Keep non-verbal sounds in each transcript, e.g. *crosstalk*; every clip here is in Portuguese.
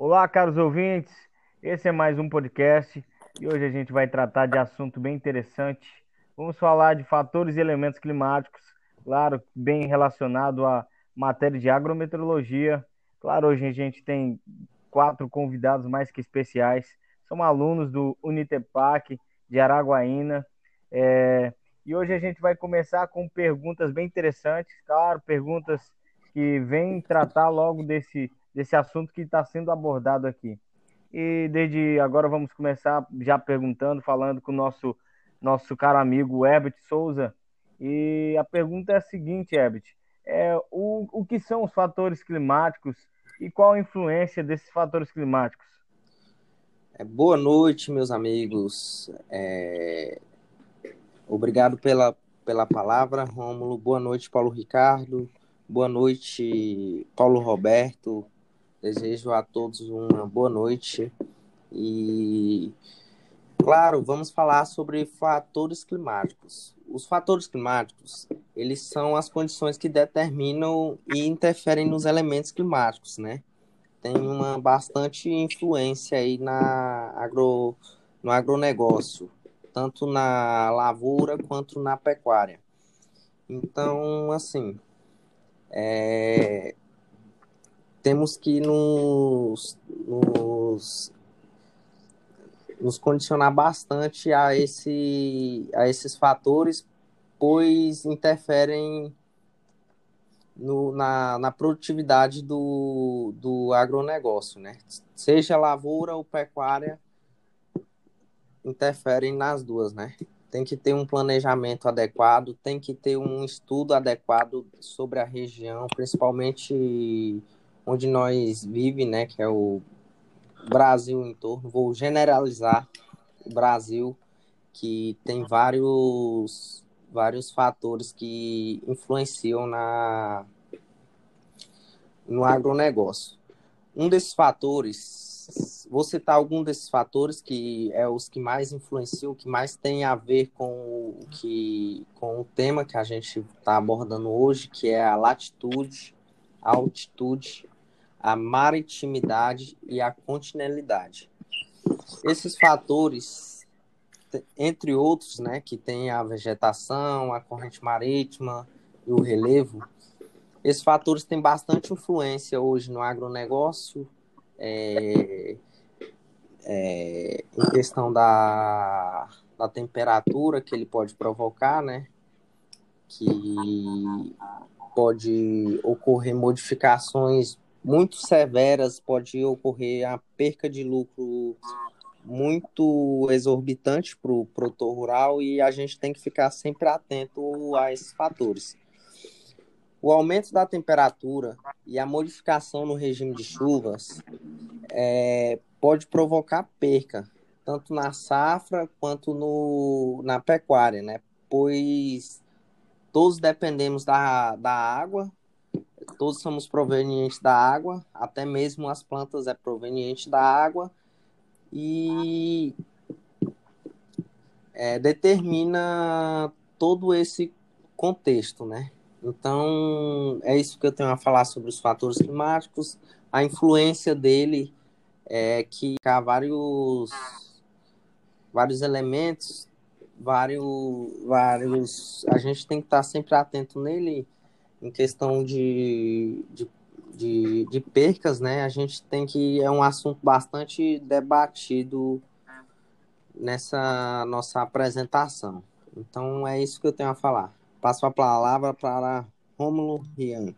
Olá, caros ouvintes. Esse é mais um podcast e hoje a gente vai tratar de assunto bem interessante. Vamos falar de fatores e elementos climáticos, claro, bem relacionado à matéria de agrometeorologia. Claro, hoje a gente tem quatro convidados mais que especiais. São alunos do Unitepac de Araguaína. É... E hoje a gente vai começar com perguntas bem interessantes, claro, perguntas que vêm tratar logo desse, desse assunto que está sendo abordado aqui. E desde agora vamos começar já perguntando, falando com o nosso, nosso caro amigo Herbert Souza. E a pergunta é a seguinte, Herbert: é, o, o que são os fatores climáticos e qual a influência desses fatores climáticos? É, boa noite, meus amigos. É... Obrigado pela, pela palavra, Rômulo. Boa noite, Paulo Ricardo. Boa noite, Paulo Roberto. Desejo a todos uma boa noite. E, claro, vamos falar sobre fatores climáticos. Os fatores climáticos, eles são as condições que determinam e interferem nos elementos climáticos, né? Tem uma bastante influência aí na agro, no agronegócio, tanto na lavoura quanto na pecuária. Então, assim, é, temos que nos, nos, nos condicionar bastante a, esse, a esses fatores, pois interferem no, na, na produtividade do, do agronegócio, né? Seja lavoura ou pecuária, interferem nas duas, né? Tem que ter um planejamento adequado, tem que ter um estudo adequado sobre a região, principalmente onde nós vive, né, que é o Brasil em torno. Vou generalizar o Brasil, que tem vários vários fatores que influenciam na no agronegócio. Um desses fatores, vou citar algum desses fatores que é os que mais influenciam, que mais tem a ver com o que com o tema que a gente está abordando hoje, que é a latitude, a altitude a maritimidade e a continuidade. Esses fatores, entre outros, né, que tem a vegetação, a corrente marítima e o relevo, esses fatores têm bastante influência hoje no agronegócio, é, é, em questão da, da temperatura que ele pode provocar, né, que pode ocorrer modificações muito severas, pode ocorrer a perca de lucro muito exorbitante para o produtor rural e a gente tem que ficar sempre atento a esses fatores. O aumento da temperatura e a modificação no regime de chuvas é, pode provocar perca, tanto na safra quanto no, na pecuária, né? Pois todos dependemos da, da água todos somos provenientes da água, até mesmo as plantas é proveniente da água e é, determina todo esse contexto, né? Então, é isso que eu tenho a falar sobre os fatores climáticos, a influência dele é que há vários, vários elementos, vários, vários, a gente tem que estar sempre atento nele em questão de, de, de, de, percas, né? A gente tem que. É um assunto bastante debatido nessa nossa apresentação. Então é isso que eu tenho a falar. Passo a palavra para Rômulo Rian.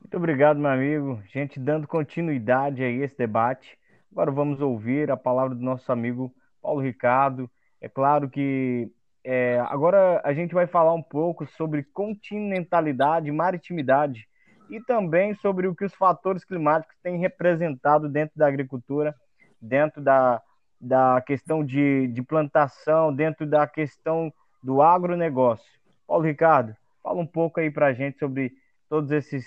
Muito obrigado, meu amigo. Gente, dando continuidade a esse debate, agora vamos ouvir a palavra do nosso amigo Paulo Ricardo. É claro que é, agora a gente vai falar um pouco sobre continentalidade maritimidade e também sobre o que os fatores climáticos têm representado dentro da agricultura, dentro da, da questão de, de plantação, dentro da questão do agronegócio. Paulo Ricardo, fala um pouco aí para a gente sobre todos esses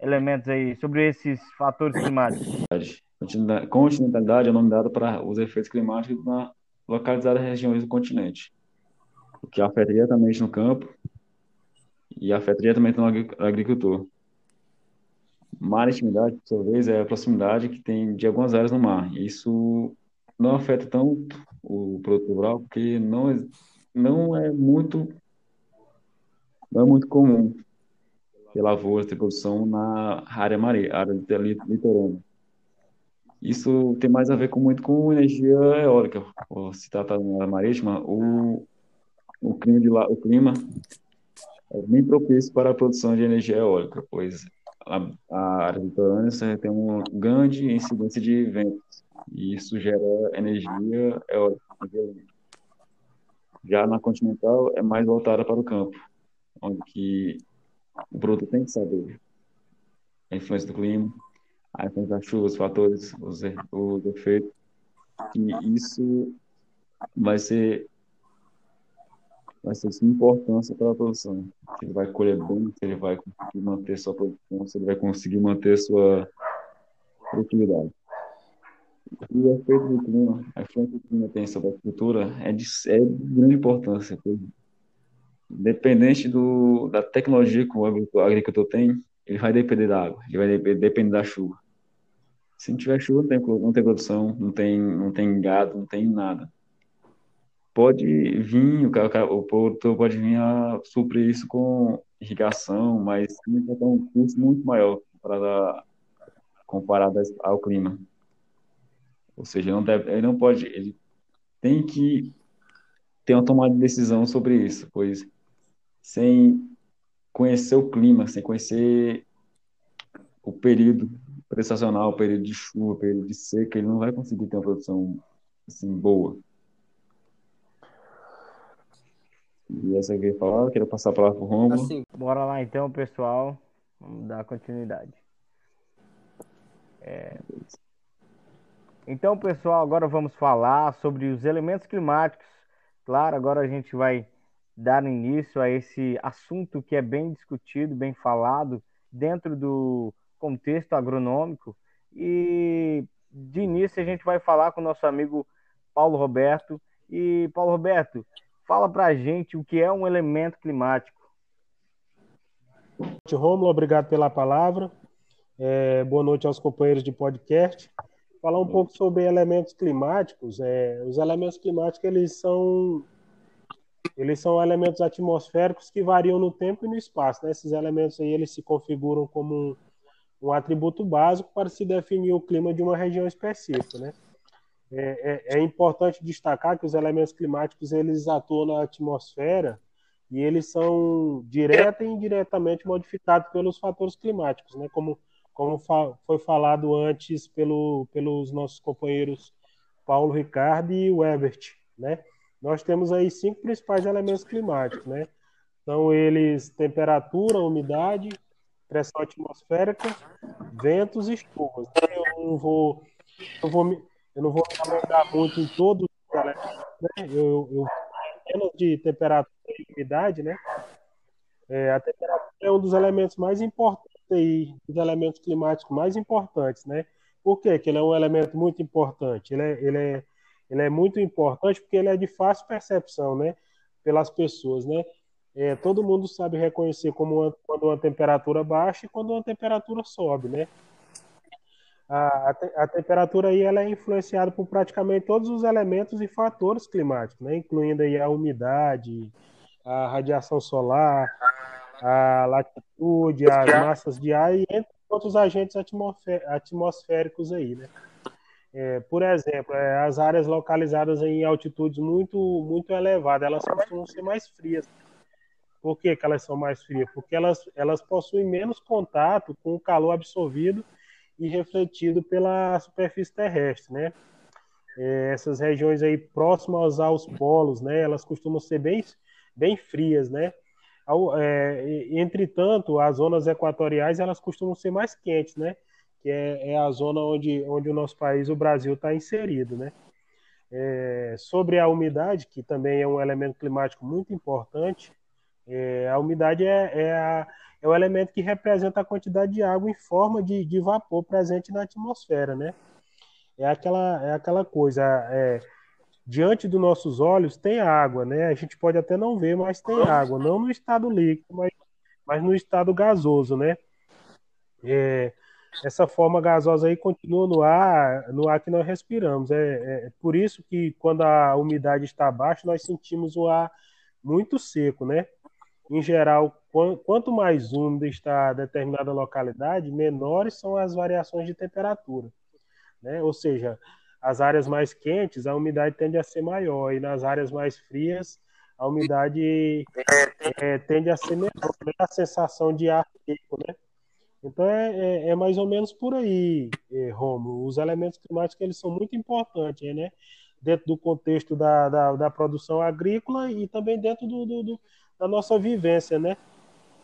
elementos aí, sobre esses fatores climáticos. Continentalidade é o nome dado para os efeitos climáticos na localizadas regiões do continente o que afeta diretamente no campo e afeta diretamente no agricultor. maritimidade, por sua vez, é a proximidade que tem de algumas áreas no mar. Isso não afeta tanto o produtor rural, porque não é, não é muito não é muito comum ter lavoura, ter produção na área marinha, área litorânea. Isso tem mais a ver com muito com energia eólica. Se trata área marítima, o, o clima de lá, o clima é bem propício para a produção de energia eólica, pois a, a área litorânea tem uma grande incidência de ventos e isso gera energia eólica. Já na continental é mais voltada para o campo, onde o produto tem que saber a influência do clima, a influência das chuvas, os fatores, os, os efeitos, e isso vai ser vai ser de importância para a produção. Se ele vai colher bem, se ele vai conseguir manter sua produção, se ele vai conseguir manter sua produtividade. E o efeito do clima, a influência que o clima tem sobre a cultura é de, é de grande importância. Independente do, da tecnologia que o agricultor tem, ele vai depender da água, ele vai depender da chuva. Se não tiver chuva, não tem, não tem produção, não tem, não tem gado, não tem nada pode vir, o, o produtor pode vir a suprir isso com irrigação, mas tem um custo muito maior para comparado ao clima. Ou seja, não deve, ele não pode, ele tem que ter uma tomada de decisão sobre isso, pois sem conhecer o clima, sem conhecer o período prestacional, o período de chuva, o período de seca, ele não vai conseguir ter uma produção assim boa. E essa eu ia falar, quero passar a palavra pro Romulo. Assim, bora lá então, pessoal. Vamos dar continuidade. É... Então, pessoal, agora vamos falar sobre os elementos climáticos. Claro, agora a gente vai dar início a esse assunto que é bem discutido, bem falado dentro do contexto agronômico. E de início a gente vai falar com o nosso amigo Paulo Roberto. E Paulo Roberto, Fala para a gente o que é um elemento climático. Romulo. Obrigado pela palavra. É, boa noite aos companheiros de podcast. Falar um pouco sobre elementos climáticos. É, os elementos climáticos eles são eles são elementos atmosféricos que variam no tempo e no espaço. Né? Esses elementos aí eles se configuram como um, um atributo básico para se definir o clima de uma região específica. Né? É, é, é, importante destacar que os elementos climáticos eles atuam na atmosfera e eles são direta e indiretamente modificados pelos fatores climáticos, né? Como, como fa foi falado antes pelo, pelos nossos companheiros Paulo Ricardo e Webert, né? Nós temos aí cinco principais elementos climáticos, né? São eles temperatura, umidade, pressão atmosférica, ventos e chuvas. Eu não vou, eu vou eu não vou alongar muito em todos os elementos, né? Eu, eu apenas de temperatura e umidade, né? É, a temperatura é um dos elementos mais importantes aí, dos elementos climáticos mais importantes, né? Por quê? Que ele é um elemento muito importante. Ele é, ele é, ele é muito importante porque ele é de fácil percepção, né? Pelas pessoas, né? É, todo mundo sabe reconhecer como uma, quando uma temperatura baixa e quando uma temperatura sobe, né? A, a, temperatura aí ela é influenciada por praticamente todos os elementos e fatores climáticos, né? incluindo aí a umidade, a radiação solar, a latitude, as massas de ar e entre outros agentes atmosféricos aí, né? É, por exemplo, é, as áreas localizadas em altitudes muito muito elevadas, elas costumam ser mais frias. Por que, que elas são mais frias? Porque elas, elas possuem menos contato com o calor absorvido e refletido pela superfície terrestre, né? É, essas regiões aí próximas aos polos, né? Elas costumam ser bem, bem frias, né? É, entretanto, as zonas equatoriais elas costumam ser mais quentes, né? Que é, é a zona onde, onde o nosso país, o Brasil, está inserido, né? É, sobre a umidade, que também é um elemento climático muito importante, é, a umidade é, é a, é o elemento que representa a quantidade de água em forma de, de vapor presente na atmosfera, né? É aquela, é aquela coisa, é, diante dos nossos olhos tem água, né? A gente pode até não ver, mas tem água, não no estado líquido, mas, mas no estado gasoso, né? É, essa forma gasosa aí continua no ar, no ar que nós respiramos. É, é por isso que quando a umidade está baixa, nós sentimos o ar muito seco, né? Em geral, quanto mais úmida está determinada localidade, menores são as variações de temperatura, né? Ou seja, as áreas mais quentes, a umidade tende a ser maior, e nas áreas mais frias, a umidade é, tende a ser menor, né? a sensação de ar seco, né? Então é, é, é, mais ou menos por aí, é, Romulo. Os elementos climáticos eles são muito importantes, né? Dentro do contexto da, da, da produção agrícola e também dentro do, do, do, da nossa vivência, né?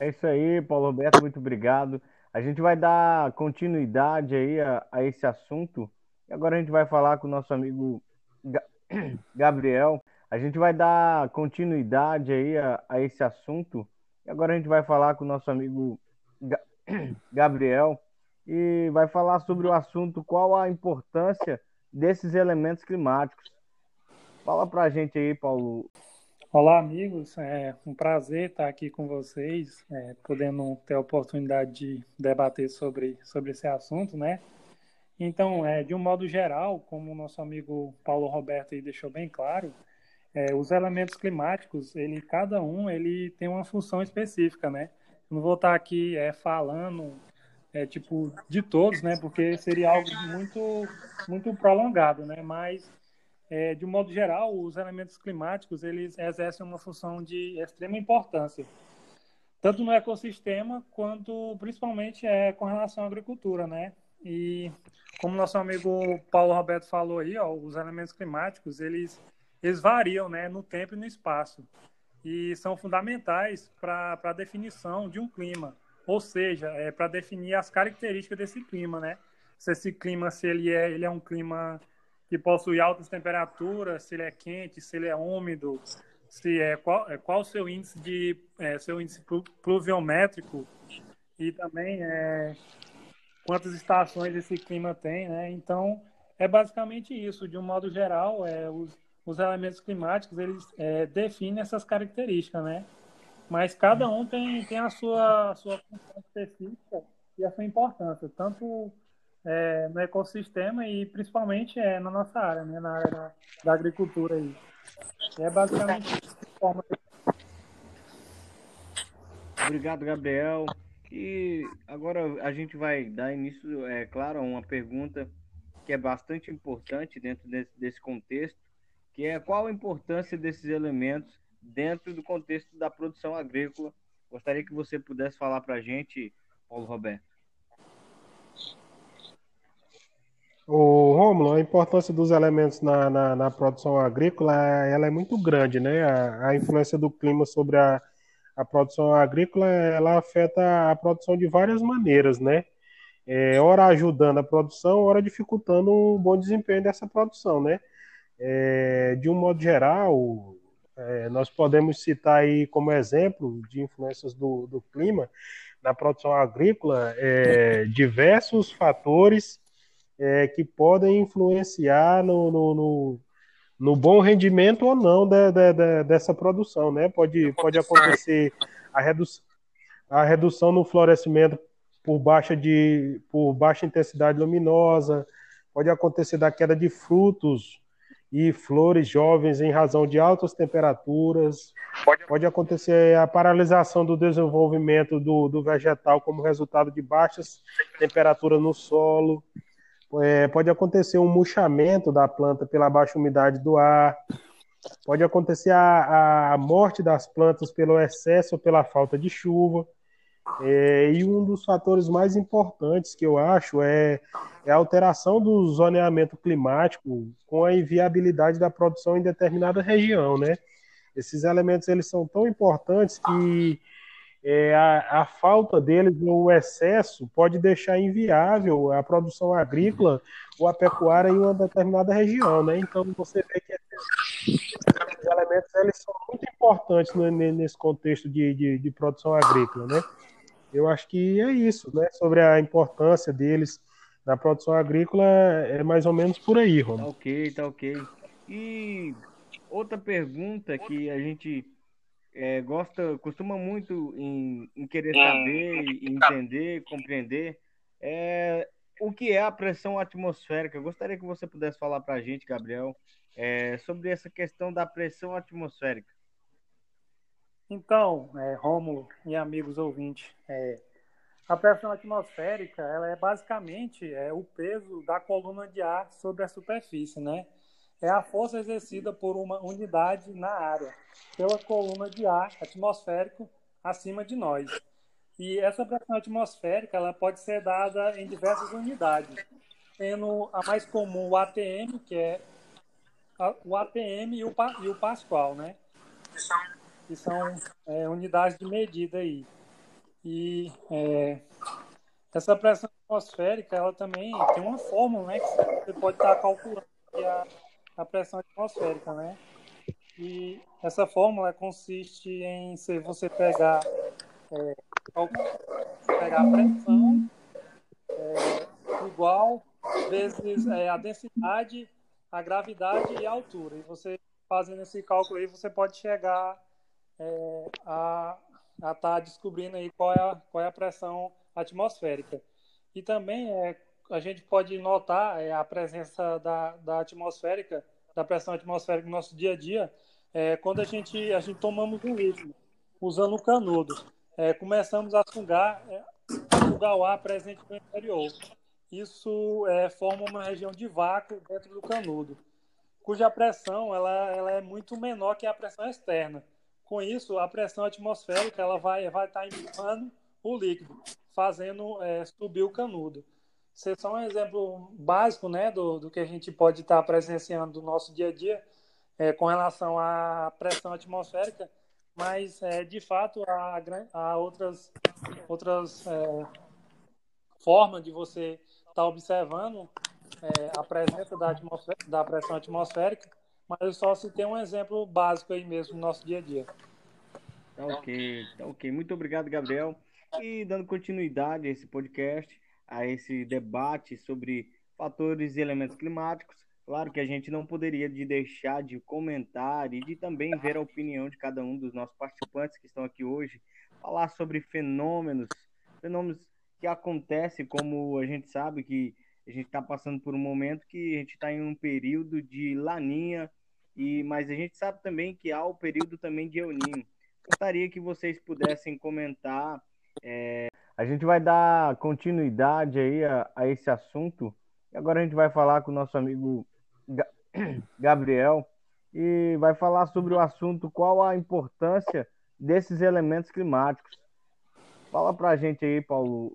É isso aí, Paulo Roberto, muito obrigado. A gente vai dar continuidade aí a, a esse assunto. E agora a gente vai falar com o nosso amigo *clears throat* Gabriel. A gente vai dar continuidade aí a, a esse assunto. E agora a gente vai falar com o nosso amigo *clears throat* Gabriel e vai falar sobre o assunto qual a importância desses elementos climáticos. Fala para a gente aí, Paulo. Olá, amigos. É um prazer estar aqui com vocês, é, podendo ter a oportunidade de debater sobre, sobre esse assunto, né? Então, é, de um modo geral, como o nosso amigo Paulo Roberto aí deixou bem claro, é, os elementos climáticos, ele, cada um, ele tem uma função específica, né? não vou estar aqui é, falando é, tipo de todos, né? Porque seria algo muito muito prolongado, né? Mas é, de um modo geral, os elementos climáticos eles exercem uma função de extrema importância, tanto no ecossistema quanto principalmente é com relação à agricultura, né? E como nosso amigo Paulo Roberto falou aí, ó, os elementos climáticos eles eles variam, né, no tempo e no espaço e são fundamentais para a definição de um clima, ou seja, é, para definir as características desse clima, né? Se esse clima, se ele é, ele é um clima que possui altas temperaturas, se ele é quente, se ele é úmido, se é qual, é, qual o seu índice de é, seu índice pluviométrico e também é, quantas estações esse clima tem, né? Então é basicamente isso. De um modo geral, é, os, os elementos climáticos eles é, definem essas características, né? Mas cada um tem, tem a sua, a sua função específica e a sua importância, tanto é, no ecossistema e principalmente é, na nossa área, né? na área da, agricultura. Aí. É basicamente forma. Obrigado, Gabriel. E agora a gente vai dar início, é claro, a uma pergunta que é bastante importante dentro desse, desse contexto, que é qual a importância desses elementos dentro do contexto da produção agrícola. Gostaria que você pudesse falar para a gente, Paulo Roberto. O Rômulo, a importância dos elementos na, na, na, produção agrícola ela é muito grande, né? A, a influência do clima sobre a, a produção agrícola ela afeta a produção de várias maneiras, né? É, ora ajudando a produção, ora dificultando o bom desempenho dessa produção, né? É, de um modo geral, é, nós podemos citar aí como exemplo de influências do, do clima na produção agrícola é, diversos fatores é, que podem influenciar no, no, no, no, bom rendimento ou não de, de, de, dessa produção. Né? Pode, pode acontecer a, redu a redução no florescimento por baixa, de, por baixa intensidade luminosa, pode acontecer da queda de frutos e flores jovens em razão de altas temperaturas. Pode, pode acontecer a paralisação do desenvolvimento do, do vegetal como resultado de baixas temperaturas no solo. É, pode acontecer um murchamento da planta pela baixa umidade do ar. Pode acontecer a, a morte das plantas pelo excesso ou pela falta de chuva. É, e um dos fatores mais importantes que eu acho é, é a alteração do zoneamento climático com a inviabilidade da produção em determinada região, né? Esses elementos eles são tão importantes que é, a, a, falta deles ou o excesso pode deixar inviável a produção agrícola ou a pecuária em uma determinada região, né? Então você vê que esses elementos eles são muito importantes nesse contexto de, de, de produção agrícola, né? Eu acho que é isso, né? Sobre a importância deles na produção agrícola, é mais ou menos por aí, Rom. Tá ok, tá ok. E outra pergunta que a gente é, gosta, costuma muito em, em querer saber, entender, compreender, É, o que é a pressão atmosférica? Eu gostaria que você pudesse falar para a gente, Gabriel, é, sobre essa questão da pressão atmosférica. Então, é, Rômulo e amigos ouvintes, é, a pressão atmosférica ela é basicamente é, o peso da coluna de ar sobre a superfície, né? É a força exercida por uma unidade na área, pela coluna de ar atmosférico acima de nós. E essa pressão atmosférica ela pode ser dada em diversas unidades, sendo a mais comum o ATM, que é o ATM e o, e o Pascal, né? Que são é, unidades de medida aí. E é, essa pressão atmosférica, ela também tem uma fórmula, né? Que você pode estar calculando a pressão atmosférica, né? E essa fórmula consiste em se você pegar é, pegar a pressão é, igual vezes é, a densidade, a gravidade e a altura. E você fazendo esse cálculo aí, você pode chegar é, a estar tá descobrindo aí qual é, a, qual é a pressão atmosférica. E também é, a gente pode notar é, a presença da, da atmosférica, da pressão atmosférica no nosso dia a dia, é, quando a gente, a gente tomamos um líquido, usando o canudo é, começamos a sugar, é, a sugar o ar presente no interior. Isso é, forma uma região de vácuo dentro do canudo, cuja pressão ela, ela é muito menor que a pressão externa. Com isso, a pressão atmosférica ela vai, vai estar empurrando o líquido, fazendo é, subir o canudo. É só um exemplo básico né, do, do que a gente pode estar presenciando no nosso dia a dia é, com relação à pressão atmosférica mas é, de fato há, há outras, outras é, formas de você estar tá observando é, a presença da, da pressão atmosférica, mas eu só citei um exemplo básico aí mesmo no nosso dia a dia. Tá ok, tá ok. Muito obrigado, Gabriel. E dando continuidade a esse podcast, a esse debate sobre fatores e elementos climáticos, Claro que a gente não poderia de deixar de comentar e de também ver a opinião de cada um dos nossos participantes que estão aqui hoje, falar sobre fenômenos, fenômenos que acontecem, como a gente sabe que a gente está passando por um momento que a gente está em um período de laninha, e mas a gente sabe também que há o período também de euninho. Gostaria que vocês pudessem comentar. É... A gente vai dar continuidade aí a, a esse assunto. E agora a gente vai falar com o nosso amigo *clears throat* Gabriel e vai falar sobre o assunto qual a importância desses elementos climáticos. Fala para a gente aí, Paulo,